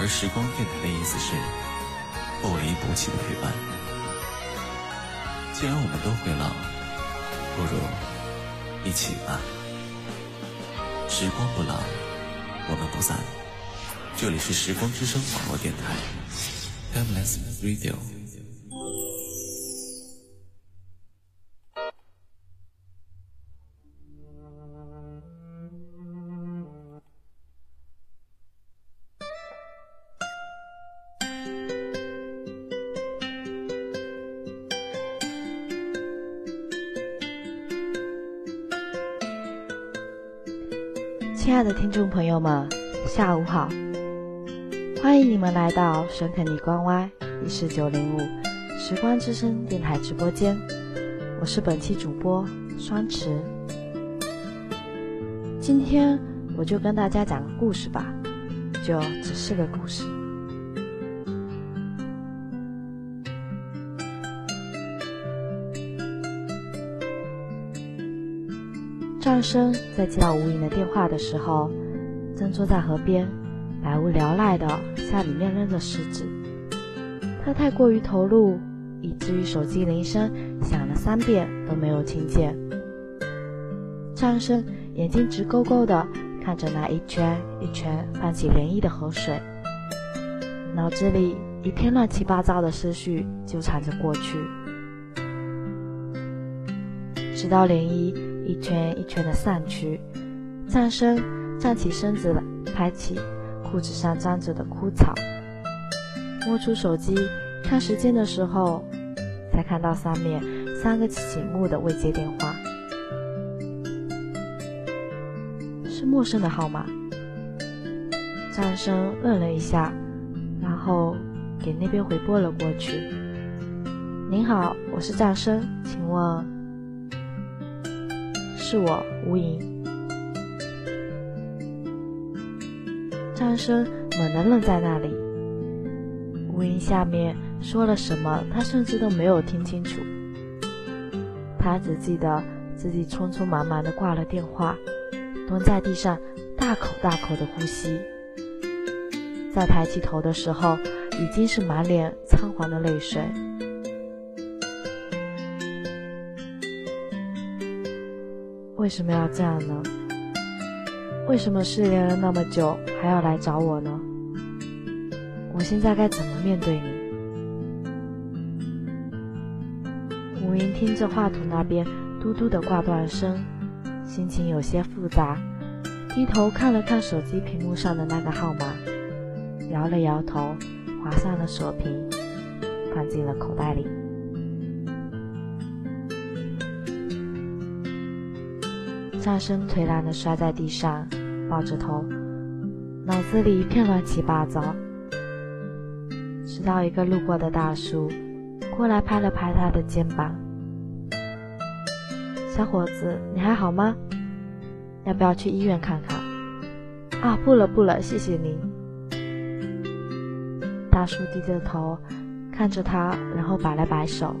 而时光电台的意思是不离不弃的陪伴。既然我们都会老，不如一起吧。时光不老，我们不散。这里是时光之声网络电台，Timeless Radio。朋友们，下午好！欢迎你们来到神肯尼关 Y 一四九零五时光之声电台直播间，我是本期主播双池。今天我就跟大家讲个故事吧，就只是个故事。张生在接到吴影的电话的时候，正坐在河边，百无聊赖地向里面扔着石子。他太过于投入，以至于手机铃声响了三遍都没有听见。张生眼睛直勾勾地看着那一圈一圈泛起涟漪的河水，脑子里一片乱七八糟的思绪纠缠着过去，直到涟漪。一圈一圈的散去，战生站起身子来，拍起裤子上沾着的枯草，摸出手机看时间的时候，才看到上面三个醒目的未接电话，是陌生的号码。战生愣了一下，然后给那边回拨了过去：“您好，我是战生，请问？”是我吴莹。张生猛地愣在那里，吴莹下面说了什么，他甚至都没有听清楚。他只记得自己匆匆忙忙地挂了电话，蹲在地上大口大口地呼吸，再抬起头的时候，已经是满脸仓皇的泪水。为什么要这样呢？为什么失联了那么久还要来找我呢？我现在该怎么面对你？吴云听着话筒那边嘟嘟的挂断声，心情有些复杂，低头看了看手机屏幕上的那个号码，摇了摇头，划上了锁屏，放进了口袋里。张生颓然地摔在地上，抱着头，脑子里一片乱七八糟。直到一个路过的大叔过来拍了拍他的肩膀：“小伙子，你还好吗？要不要去医院看看？”“啊，不了不了，谢谢您。”大叔低着头看着他，然后摆了摆手：“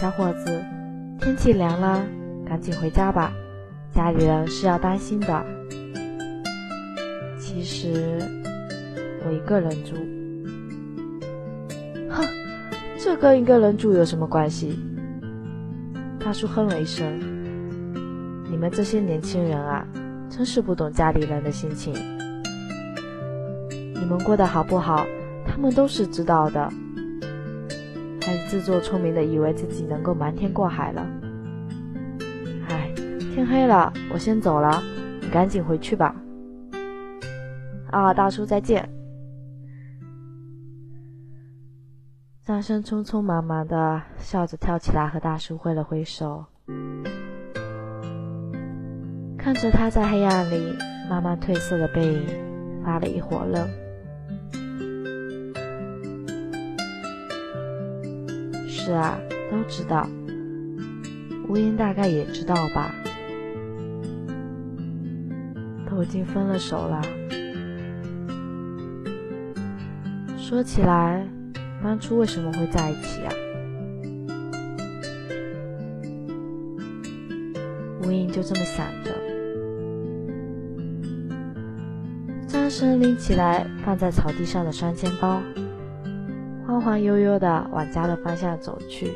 小伙子。”天气凉了，赶紧回家吧，家里人是要担心的。其实我一个人住。哼，这跟一个人住有什么关系？大叔哼了一声：“你们这些年轻人啊，真是不懂家里人的心情。”你们过得好不好，他们都是知道的。还自作聪明的以为自己能够瞒天过海了。天黑了，我先走了，你赶紧回去吧。啊，大叔再见。张生匆匆忙忙的笑着跳起来，和大叔挥了挥手。看着他在黑暗里慢慢褪色的背影，发了一伙愣。是啊，都知道。吴英大概也知道吧？都已经分了手了。说起来，当初为什么会在一起啊？吴英就这么想着。张生拎起来放在草地上的双肩包，晃晃悠悠的往家的方向走去。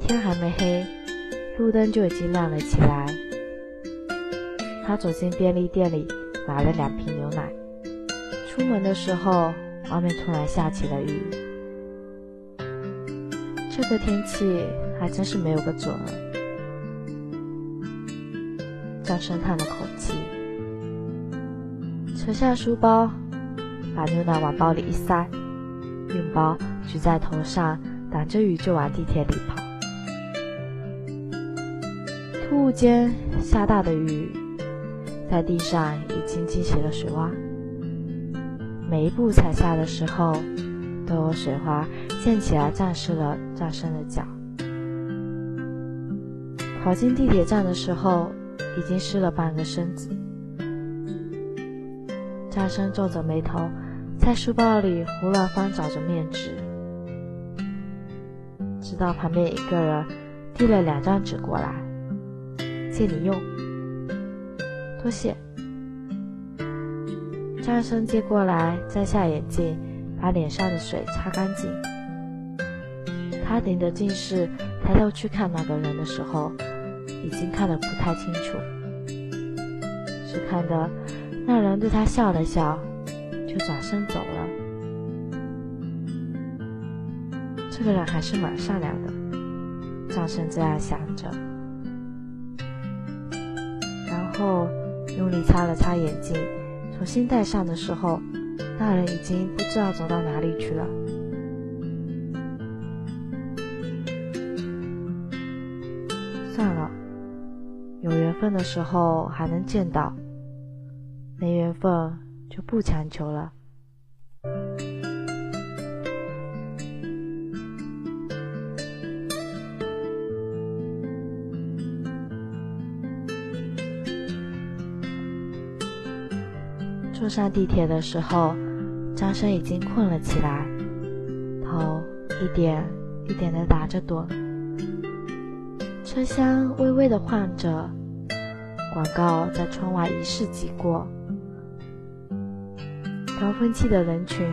天还没黑，路灯就已经亮了起来。他走进便利店里，买了两瓶牛奶。出门的时候，外面突然下起了雨。这个天气还真是没有个准。张生叹了口气。扯下书包，把牛奶往包里一塞，用包举在头上，挡着雨就往地铁里跑。突兀间，下大的雨在地上已经积起了水洼，每一步踩下的时候，都有水花溅起来，沾湿了张生的脚。跑进地铁站的时候，已经湿了半个身子。张生皱着眉头，在书包里胡乱翻找着面纸，直到旁边一个人递了两张纸过来，借你用，多谢。张生接过来，摘下眼镜，把脸上的水擦干净。他顶着近视抬头去看那个人的时候，已经看得不太清楚，只看得。那人对他笑了笑，就转身走了。这个人还是蛮善良的，张生这样想着，然后用力擦了擦眼睛，重新戴上的时候，那人已经不知道走到哪里去了。算了，有缘分的时候还能见到。没缘分就不强求了。坐上地铁的时候，张生已经困了起来，头一点一点的打着盹，车厢微微的晃着，广告在窗外一逝即过。高峰期的人群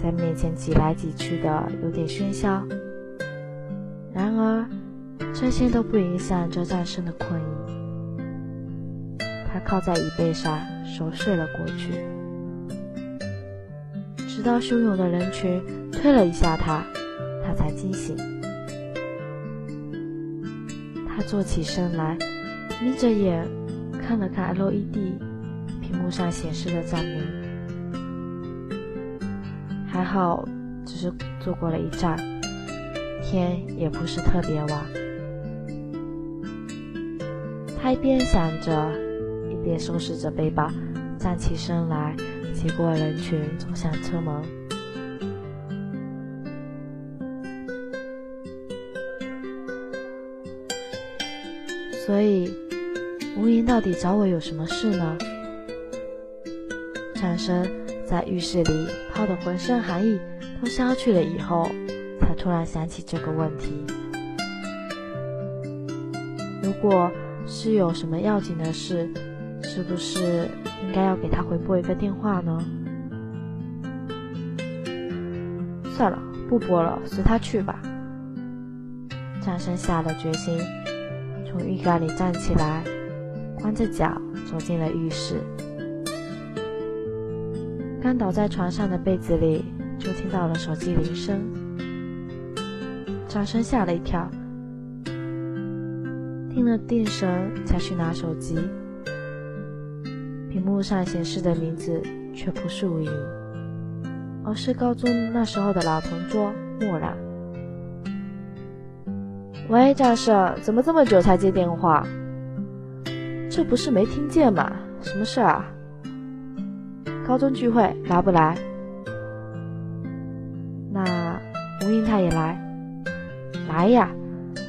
在面前挤来挤去的，有点喧嚣。然而，这些都不影响这战胜的困意。他靠在椅背上熟睡了过去，直到汹涌的人群推了一下他，他才惊醒。他坐起身来，眯着眼看了看 LED 屏幕上显示的照明。还好，只是坐过了一站，天也不是特别晚。他一边想着，便收拾着背包，站起身来，挤过人群，走向车门。所以，吴莹到底找我有什么事呢？转身。在浴室里泡得浑身寒意都消去了以后，才突然想起这个问题：如果是有什么要紧的事，是不是应该要给他回拨一个电话呢？算了，不拨了，随他去吧。张生下了决心，从浴缸里站起来，光着脚走进了浴室。刚倒在床上的被子里，就听到了手机铃声。张生吓了一跳，定了定神才去拿手机，屏幕上显示的名字却不是吴莹，而是高中那时候的老同桌莫然。喂，战胜，怎么这么久才接电话？这不是没听见吗？什么事啊？高中聚会来不来？那吴英他也来，来呀！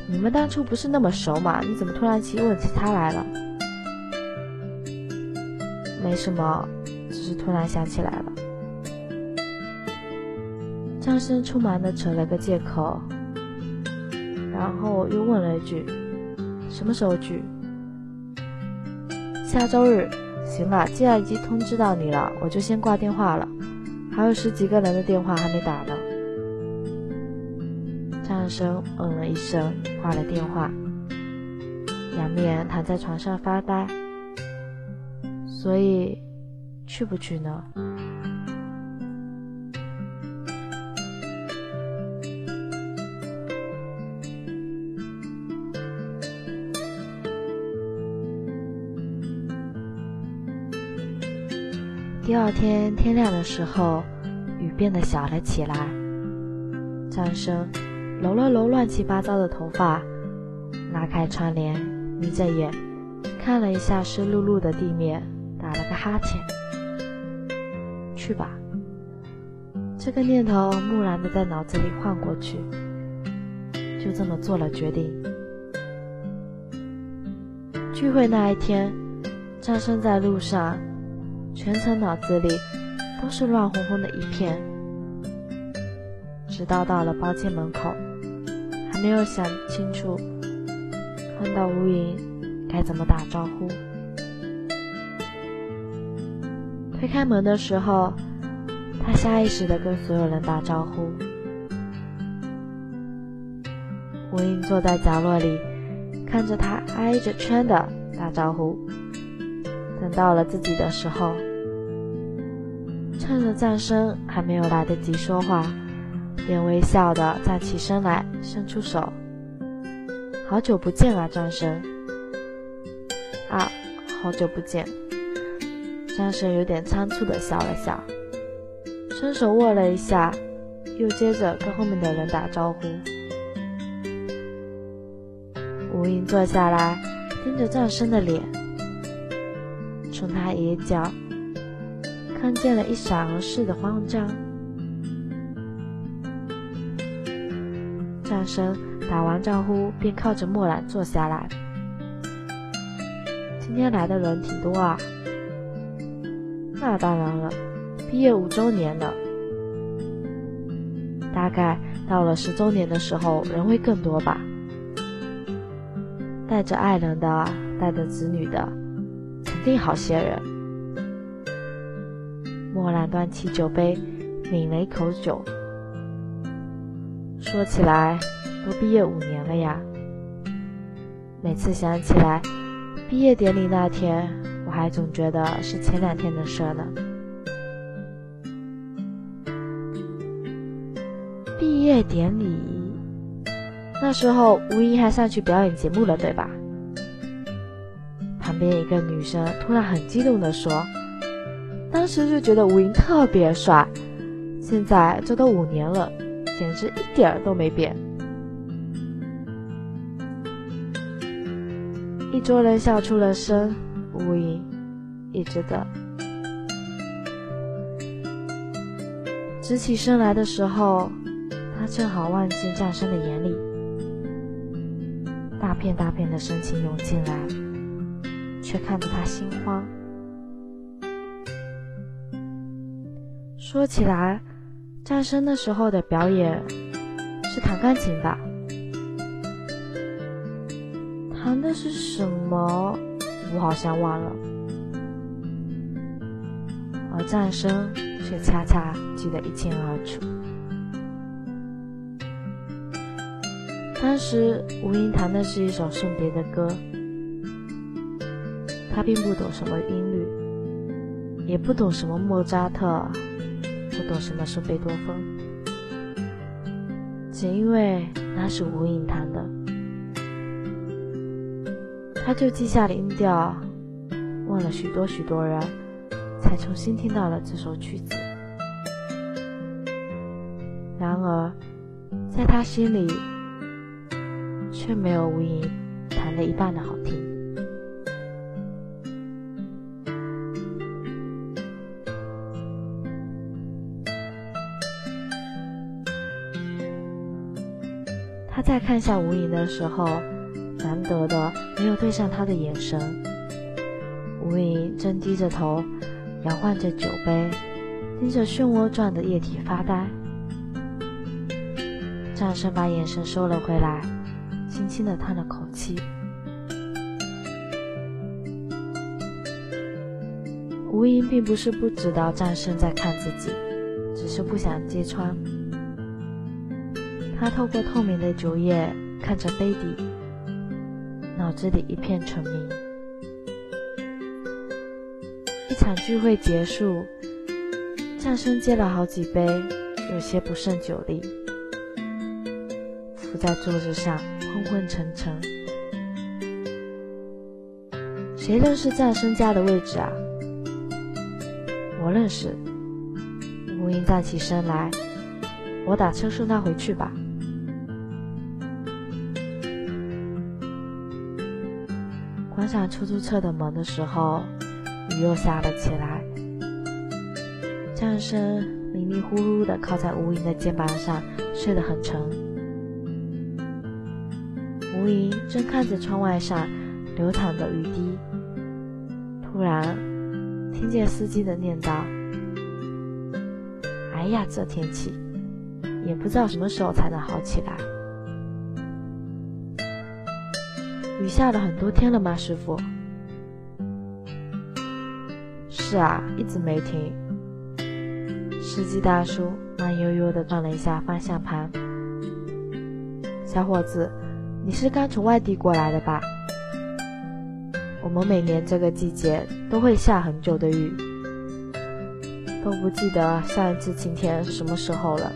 你们当初不是那么熟嘛？你怎么突然起问起他来了？没什么，只是突然想起来了。张生匆忙的扯了个借口，然后又问了一句：“什么时候聚？”下周日。行了，既然已经通知到你了，我就先挂电话了。还有十几个人的电话还没打呢。张生嗯了一声，挂了电话，仰面躺在床上发呆。所以，去不去呢？第二天天亮的时候，雨变得小了起来。张生揉了揉乱七八糟的头发，拉开窗帘，眯着眼看了一下湿漉漉的地面，了个哈欠。去吧。这个念头木然的在脑子里晃过去，就这么做了决定。聚会那一天，张生在路上。全程脑子里都是乱哄哄的一片，直到到了包间门口，还没有想清楚看到吴云该怎么打招呼。推开门的时候，他下意识的跟所有人打招呼。吴云坐在角落里，看着他挨着圈的打招呼。等到了自己的时候。趁着战生还没有来得及说话，便微笑的站起身来，伸出手：“好久不见啊，战生。”啊，好久不见。战生有点仓促的笑了笑，伸手握了一下，又接着跟后面的人打招呼。吴英坐下来，盯着战生的脸，从他眼角。看见了一闪而逝的慌张，战生打完招呼便靠着墨兰坐下来。今天来的人挺多啊。那当然了，毕业五周年了，大概到了十周年的时候人会更多吧。带着爱人的，带着子女的，肯定好些人。莫兰端起酒杯，抿了一口酒，说起来，都毕业五年了呀。每次想起来毕业典礼那天，还总觉得是前两天的事呢。毕业典礼，那时候吴英还上去表演节目了，对吧？旁边一个女生突然很激动地说。当时就觉得吴英特别帅，现在这都五年了，简直一点儿都没变。一桌人笑出了声，吴云一直的。直起身来的时候，他正好望进战生的眼里，大片大片的深情涌进来，却看得他心慌。说起来，战生那时候的表演是弹钢琴吧？弹的是什么？我好像忘了。而战声却恰恰记得一清二楚。当时吴英弹的是一首送别的歌，他并不懂什么音律，也不懂什么莫扎特，不懂什么是贝多芬，只因为那是吴影弹的，他就记下了音调，问了许多许多人，才重新听到了这首曲子。然而，在他心里，却没有无影弹的一半的好听。他在看向无影的时候，得的没有对上他的眼神。吴影正低着头，摇晃着酒杯，盯着漩涡状的液体发呆。战生把眼神收了回来，轻轻的叹了口气。吴影并不是不知道战生在看自己，只是不想揭穿。他透过透明的酒液看着杯底，脑子里一片沉明。一场聚会结束，战生接了好几杯，有些不胜酒力，伏在桌子上昏昏沉沉。谁认识战生家的位置啊？我认识。吴英站起身来，我打车送他回去吧。关上出租车的门的时候，雨又下了起来。战生迷迷糊糊的靠在吴莹的肩膀上，睡得很沉。吴莹正看着窗外上流淌的雨滴，突然听见司机的念叨：“哎呀，这天气，也不知道什么时候才能好起来。”雨下了很多天了吗，师傅？是啊，一直没停。司机大叔慢悠悠地转了一下方向盘。小伙子，你是刚从外地过来的吧？我们每年这个季节都会下很久的雨，都不记得上一次晴天是什么时候了。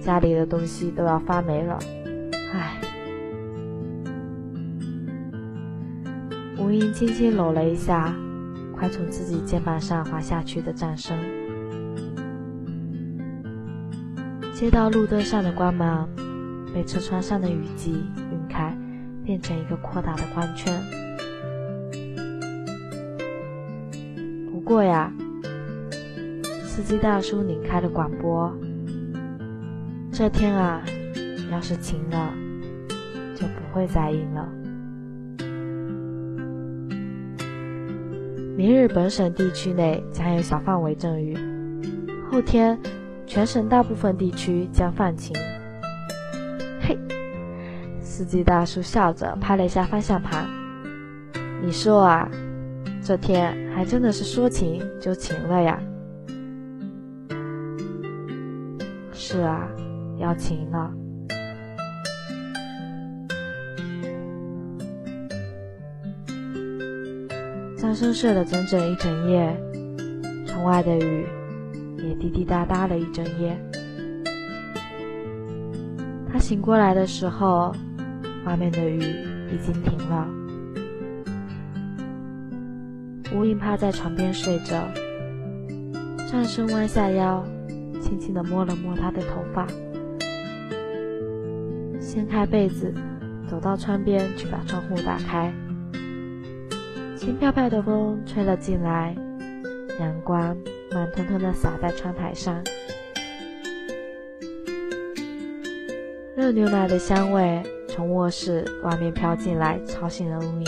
家里的东西都要发霉了，红英轻轻搂了一下快从自己肩膀上滑下去的战生，街道路灯上的光芒被车窗上的雨季晕开，变成一个扩大的光圈。不过呀，司机大叔拧开了广播：“这天啊，要是晴了，就不会再阴了。”明日本省地区内将有小范围阵雨，后天全省大部分地区将放晴。嘿，司机大叔笑着拍了一下方向盘。你说啊，这天还真的是说晴就晴了呀？是啊，要晴了。张生睡了整整一整夜，窗外的雨也滴滴答答了一整夜。他醒过来的时候，外面的雨已经停了。吴影趴在床边睡着，战生弯下腰，轻轻地摸了摸他的头发，掀开被子，走到窗边去把窗户打开。轻飘飘的风吹了进来，阳光慢吞吞的洒在窗台上，热牛奶的香味从卧室外面飘进来，吵醒了乌云。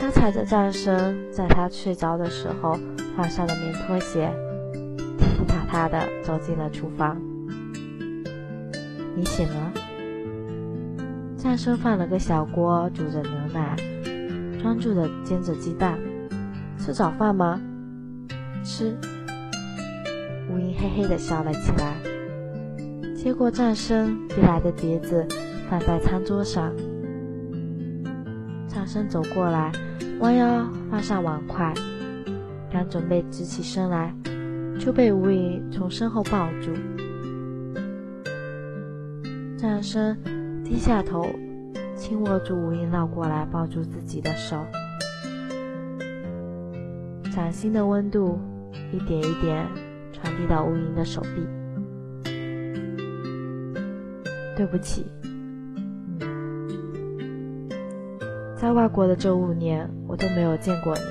他踩着战声，在他睡着的时候换上了棉拖鞋，踢踏踏的走进了厨房。你醒了？战声放了个小锅，煮着牛奶。专注的煎着鸡蛋，吃早饭吗？吃。吴英嘿嘿的笑了起来，接过战生递来的碟子，放在餐桌上。战生走过来，弯腰放上碗筷，刚准备直起身来，就被吴影从身后抱住。战生低下头，轻握住吴影绕过来抱住自己的手，掌心的温度一点一点传递到吴影的手臂。对不起。在外国的这五年，我都没有见过你，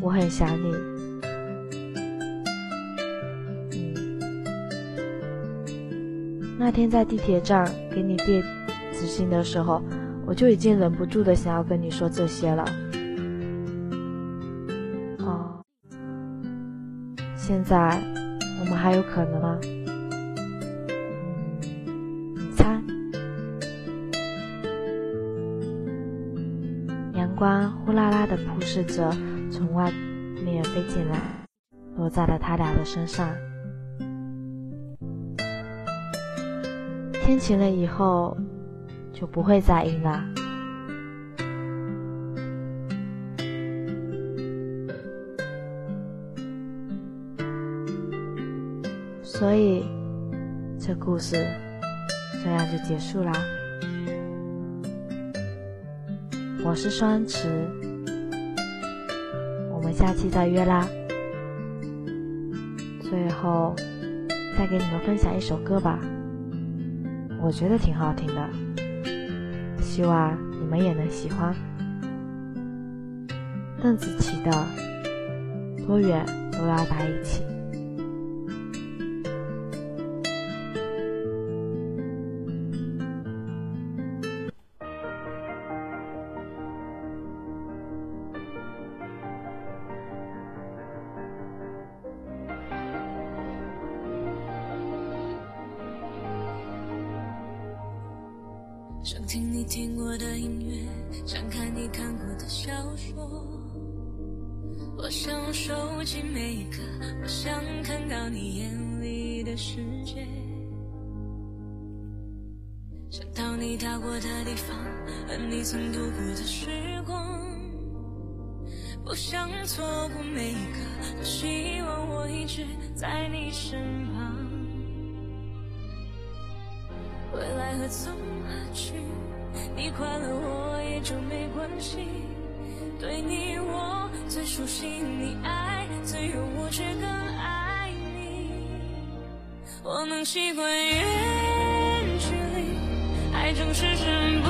我很想你。那天在地铁站给你递纸信的时候，我就已经忍不住的想要跟你说这些了。哦，现在我们还有可能吗？猜。阳光呼啦啦的扑视着，从外面飞进来，落在了他俩的身上。天晴了以后，就不会再阴了。所以，这故事这样就结束啦。我是双池，我们下期再约啦。最后再给你们分享一首歌吧，我觉得挺好听的，希望你们也能喜欢。邓紫棋的《多远都要在一起》。到你眼里的世界。想到你到过的地方，和你曾度过的时光。不想错过每一刻，多希望我一直在你身旁。未来何从何去？你快乐我也就没关系。对你我最熟悉，你爱最有我却更爱。我能习惯远距离，爱总是身不